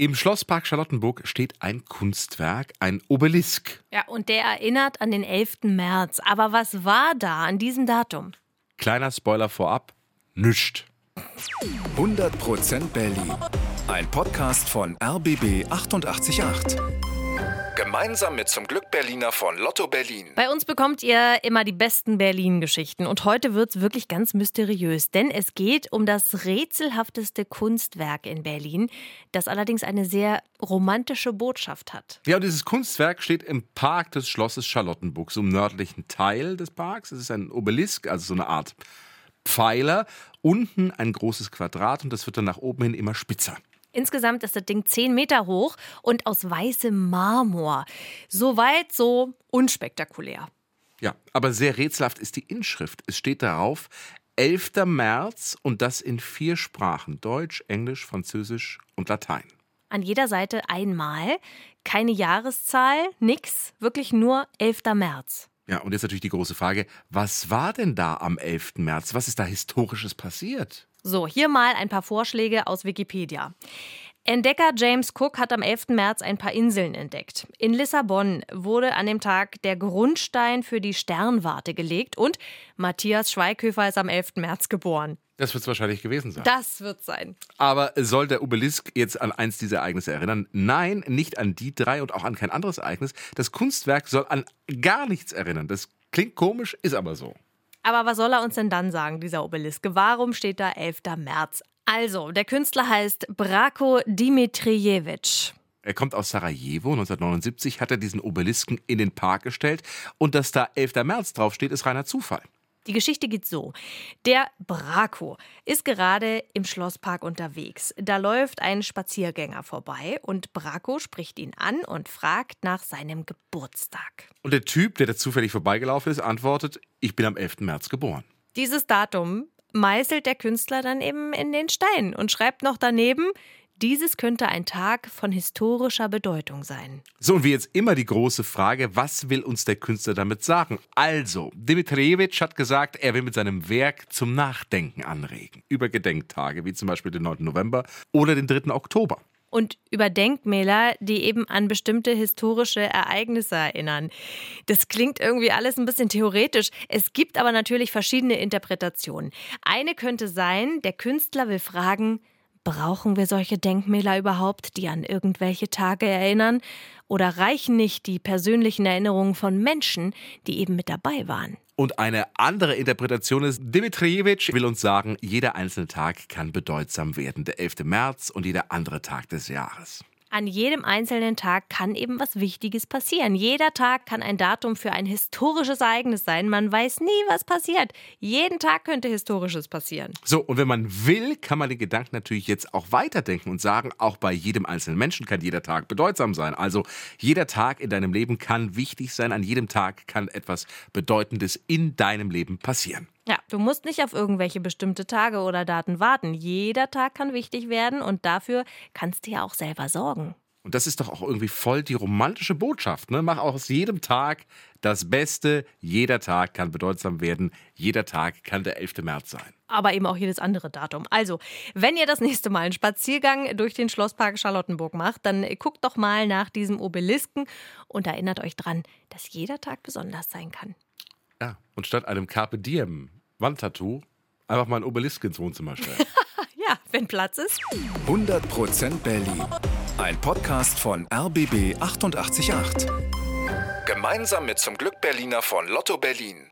Im Schlosspark Charlottenburg steht ein Kunstwerk, ein Obelisk. Ja, und der erinnert an den 11. März. Aber was war da an diesem Datum? Kleiner Spoiler vorab, nüscht. 100% Berlin. Ein Podcast von RBB 888. Gemeinsam mit zum Glück Berliner von Lotto Berlin. Bei uns bekommt ihr immer die besten Berlin-Geschichten. Und heute wird es wirklich ganz mysteriös, denn es geht um das rätselhafteste Kunstwerk in Berlin, das allerdings eine sehr romantische Botschaft hat. Ja, und dieses Kunstwerk steht im Park des Schlosses Charlottenburg, so im nördlichen Teil des Parks. Es ist ein Obelisk, also so eine Art Pfeiler. Unten ein großes Quadrat und das wird dann nach oben hin immer spitzer. Insgesamt ist das Ding 10 Meter hoch und aus weißem Marmor. Soweit so unspektakulär. Ja, aber sehr rätselhaft ist die Inschrift. Es steht darauf 11. März und das in vier Sprachen: Deutsch, Englisch, Französisch und Latein. An jeder Seite einmal, keine Jahreszahl, nix, wirklich nur 11. März. Ja, und jetzt natürlich die große Frage, was war denn da am 11. März? Was ist da historisches passiert? So, hier mal ein paar Vorschläge aus Wikipedia. Entdecker James Cook hat am 11. März ein paar Inseln entdeckt. In Lissabon wurde an dem Tag der Grundstein für die Sternwarte gelegt und Matthias Schweighöfer ist am 11. März geboren. Das wird es wahrscheinlich gewesen sein. Das wird sein. Aber soll der Obelisk jetzt an eins dieser Ereignisse erinnern? Nein, nicht an die drei und auch an kein anderes Ereignis. Das Kunstwerk soll an gar nichts erinnern. Das klingt komisch, ist aber so. Aber was soll er uns denn dann sagen, dieser Obelisk? Warum steht da 11. März? Also, der Künstler heißt Brako Dimitrijevic. Er kommt aus Sarajevo. 1979 hat er diesen Obelisken in den Park gestellt. Und dass da 11. März draufsteht, ist reiner Zufall. Die Geschichte geht so. Der Brako ist gerade im Schlosspark unterwegs. Da läuft ein Spaziergänger vorbei und Brako spricht ihn an und fragt nach seinem Geburtstag. Und der Typ, der da zufällig vorbeigelaufen ist, antwortet, ich bin am 11. März geboren. Dieses Datum meißelt der Künstler dann eben in den Stein und schreibt noch daneben, dieses könnte ein Tag von historischer Bedeutung sein. So, und wie jetzt immer die große Frage, was will uns der Künstler damit sagen? Also, Dimitrijevic hat gesagt, er will mit seinem Werk zum Nachdenken anregen. Über Gedenktage, wie zum Beispiel den 9. November oder den 3. Oktober und über Denkmäler, die eben an bestimmte historische Ereignisse erinnern. Das klingt irgendwie alles ein bisschen theoretisch. Es gibt aber natürlich verschiedene Interpretationen. Eine könnte sein, der Künstler will fragen, Brauchen wir solche Denkmäler überhaupt, die an irgendwelche Tage erinnern? Oder reichen nicht die persönlichen Erinnerungen von Menschen, die eben mit dabei waren? Und eine andere Interpretation ist, Dimitrijevic will uns sagen, jeder einzelne Tag kann bedeutsam werden. Der 11. März und jeder andere Tag des Jahres. An jedem einzelnen Tag kann eben was Wichtiges passieren. Jeder Tag kann ein Datum für ein historisches Ereignis sein. Man weiß nie, was passiert. Jeden Tag könnte Historisches passieren. So, und wenn man will, kann man den Gedanken natürlich jetzt auch weiterdenken und sagen, auch bei jedem einzelnen Menschen kann jeder Tag bedeutsam sein. Also jeder Tag in deinem Leben kann wichtig sein. An jedem Tag kann etwas Bedeutendes in deinem Leben passieren. Ja, du musst nicht auf irgendwelche bestimmte Tage oder Daten warten. Jeder Tag kann wichtig werden und dafür kannst du ja auch selber sorgen. Und das ist doch auch irgendwie voll die romantische Botschaft. Ne? Mach aus jedem Tag das Beste. Jeder Tag kann bedeutsam werden. Jeder Tag kann der 11. März sein. Aber eben auch jedes andere Datum. Also, wenn ihr das nächste Mal einen Spaziergang durch den Schlosspark Charlottenburg macht, dann guckt doch mal nach diesem Obelisken und erinnert euch dran, dass jeder Tag besonders sein kann. Ja, und statt einem Carpe Diem Wandtattoo einfach mal ein Obelisk ins Wohnzimmer stellen. ja, wenn Platz ist. 100% Berlin. Ein Podcast von RBB 888. Gemeinsam mit zum Glück Berliner von Lotto Berlin.